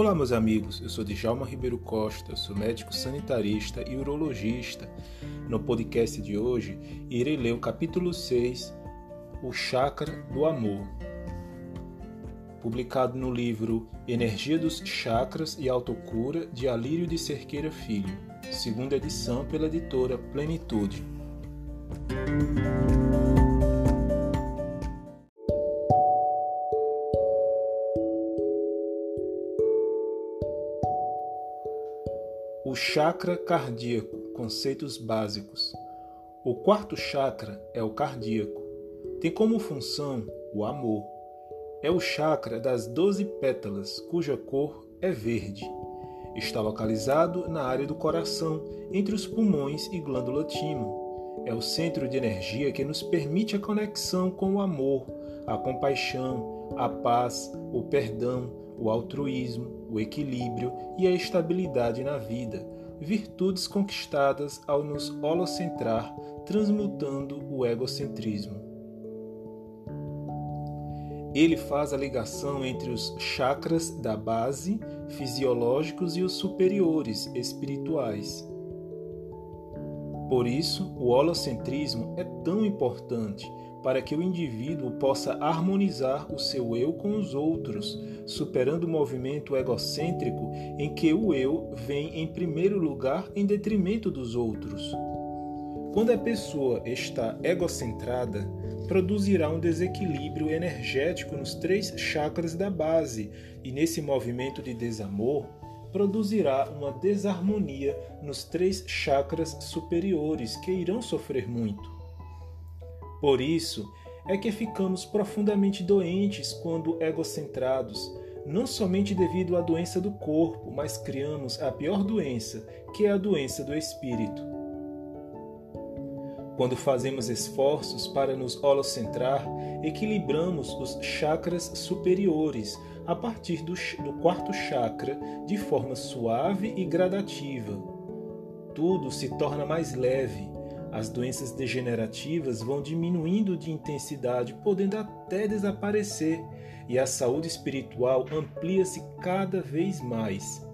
Olá, meus amigos. Eu sou Djalma Ribeiro Costa, sou médico sanitarista e urologista. No podcast de hoje, irei ler o capítulo 6, O Chakra do Amor, publicado no livro Energia dos Chakras e Autocura, de Alírio de Cerqueira Filho, segunda edição pela editora Plenitude. Chakra cardíaco, conceitos básicos. O quarto chakra é o cardíaco. Tem como função o amor. É o chakra das doze pétalas, cuja cor é verde. Está localizado na área do coração, entre os pulmões e glândula timo. É o centro de energia que nos permite a conexão com o amor, a compaixão, a paz, o perdão, o altruísmo, o equilíbrio e a estabilidade na vida, virtudes conquistadas ao nos holocentrar, transmutando o egocentrismo. Ele faz a ligação entre os chakras da base, fisiológicos, e os superiores, espirituais. Por isso, o holocentrismo é tão importante para que o indivíduo possa harmonizar o seu eu com os outros, superando o movimento egocêntrico em que o eu vem em primeiro lugar em detrimento dos outros. Quando a pessoa está egocentrada, produzirá um desequilíbrio energético nos três chakras da base, e nesse movimento de desamor, produzirá uma desarmonia nos três chakras superiores que irão sofrer muito. Por isso é que ficamos profundamente doentes quando egocentrados, não somente devido à doença do corpo, mas criamos a pior doença, que é a doença do espírito. Quando fazemos esforços para nos holocentrar, equilibramos os chakras superiores a partir do, do quarto chakra de forma suave e gradativa. Tudo se torna mais leve, as doenças degenerativas vão diminuindo de intensidade, podendo até desaparecer, e a saúde espiritual amplia-se cada vez mais.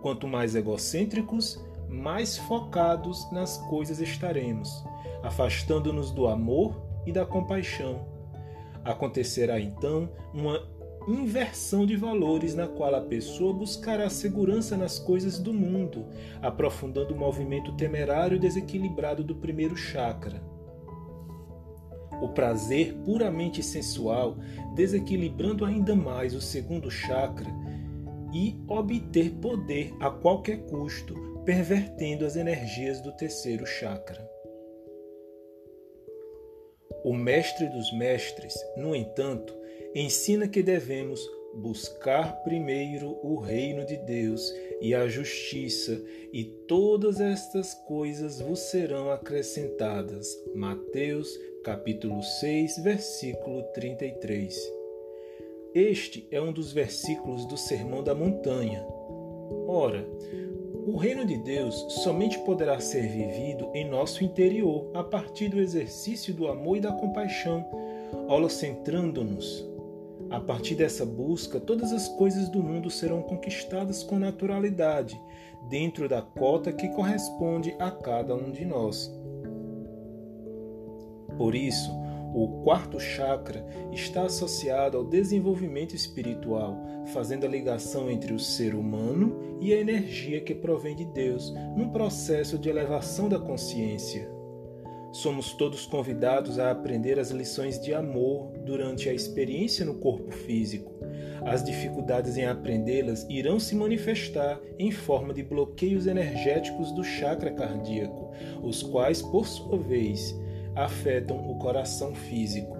Quanto mais egocêntricos, mais focados nas coisas estaremos, afastando-nos do amor e da compaixão. Acontecerá então uma inversão de valores na qual a pessoa buscará segurança nas coisas do mundo, aprofundando o movimento temerário e desequilibrado do primeiro chakra. O prazer puramente sensual, desequilibrando ainda mais o segundo chakra, e obter poder a qualquer custo, pervertendo as energias do terceiro chakra. O mestre dos mestres, no entanto, ensina que devemos buscar primeiro o reino de Deus e a justiça, e todas estas coisas vos serão acrescentadas. Mateus, capítulo 6, versículo 33. Este é um dos versículos do Sermão da Montanha. Ora, o reino de Deus somente poderá ser vivido em nosso interior a partir do exercício do amor e da compaixão, holocentrando-nos a partir dessa busca, todas as coisas do mundo serão conquistadas com naturalidade, dentro da cota que corresponde a cada um de nós. Por isso, o quarto chakra está associado ao desenvolvimento espiritual, fazendo a ligação entre o ser humano e a energia que provém de Deus, num processo de elevação da consciência. Somos todos convidados a aprender as lições de amor durante a experiência no corpo físico. As dificuldades em aprendê-las irão se manifestar em forma de bloqueios energéticos do chakra cardíaco, os quais, por sua vez, afetam o coração físico.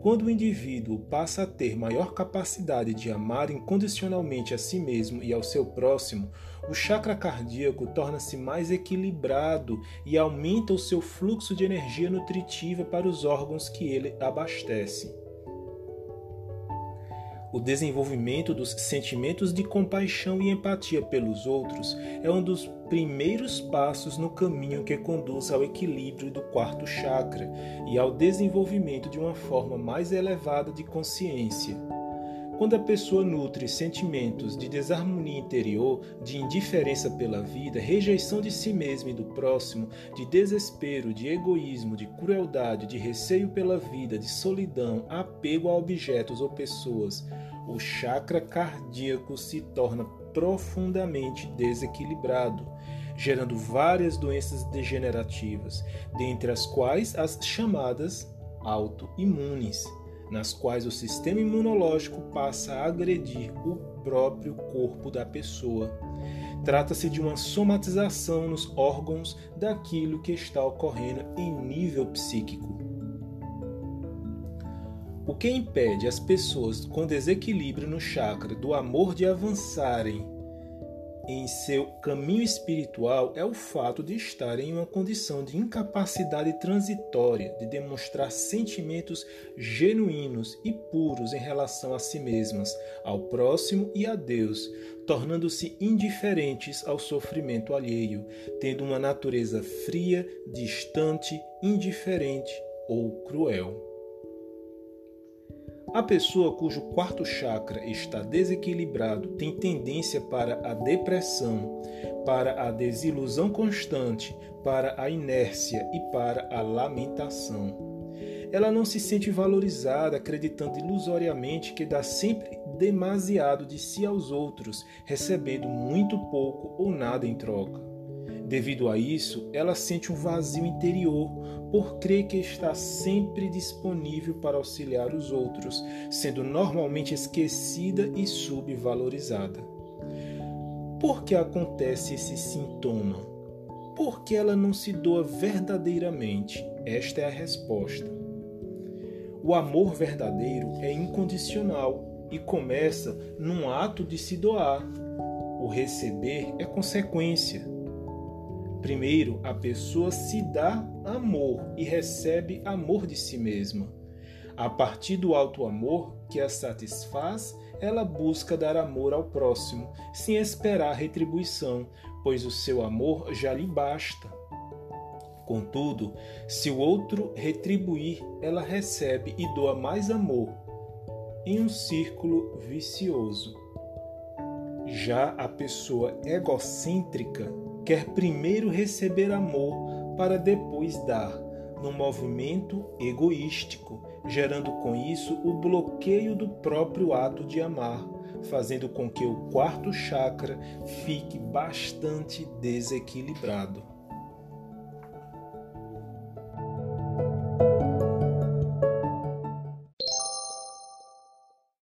Quando o indivíduo passa a ter maior capacidade de amar incondicionalmente a si mesmo e ao seu próximo, o chakra cardíaco torna-se mais equilibrado e aumenta o seu fluxo de energia nutritiva para os órgãos que ele abastece. O desenvolvimento dos sentimentos de compaixão e empatia pelos outros é um dos primeiros passos no caminho que conduz ao equilíbrio do quarto chakra e ao desenvolvimento de uma forma mais elevada de consciência. Quando a pessoa nutre sentimentos de desarmonia interior, de indiferença pela vida, rejeição de si mesma e do próximo, de desespero, de egoísmo, de crueldade, de receio pela vida, de solidão, apego a objetos ou pessoas, o chakra cardíaco se torna profundamente desequilibrado, gerando várias doenças degenerativas, dentre as quais as chamadas autoimunes nas quais o sistema imunológico passa a agredir o próprio corpo da pessoa. Trata-se de uma somatização nos órgãos daquilo que está ocorrendo em nível psíquico. O que impede as pessoas com desequilíbrio no chakra do amor de avançarem em seu caminho espiritual é o fato de estar em uma condição de incapacidade transitória de demonstrar sentimentos genuínos e puros em relação a si mesmas, ao próximo e a Deus, tornando-se indiferentes ao sofrimento alheio, tendo uma natureza fria, distante, indiferente ou cruel. A pessoa cujo quarto chakra está desequilibrado tem tendência para a depressão, para a desilusão constante, para a inércia e para a lamentação. Ela não se sente valorizada, acreditando ilusoriamente que dá sempre demasiado de si aos outros, recebendo muito pouco ou nada em troca. Devido a isso, ela sente um vazio interior por crer que está sempre disponível para auxiliar os outros, sendo normalmente esquecida e subvalorizada. Por que acontece esse sintoma? Por que ela não se doa verdadeiramente? Esta é a resposta. O amor verdadeiro é incondicional e começa num ato de se doar. O receber é consequência. Primeiro, a pessoa se dá amor e recebe amor de si mesma. A partir do alto amor que a satisfaz, ela busca dar amor ao próximo, sem esperar retribuição, pois o seu amor já lhe basta. Contudo, se o outro retribuir, ela recebe e doa mais amor, em um círculo vicioso. Já a pessoa egocêntrica quer primeiro receber amor para depois dar, num movimento egoístico, gerando com isso o bloqueio do próprio ato de amar, fazendo com que o quarto chakra fique bastante desequilibrado.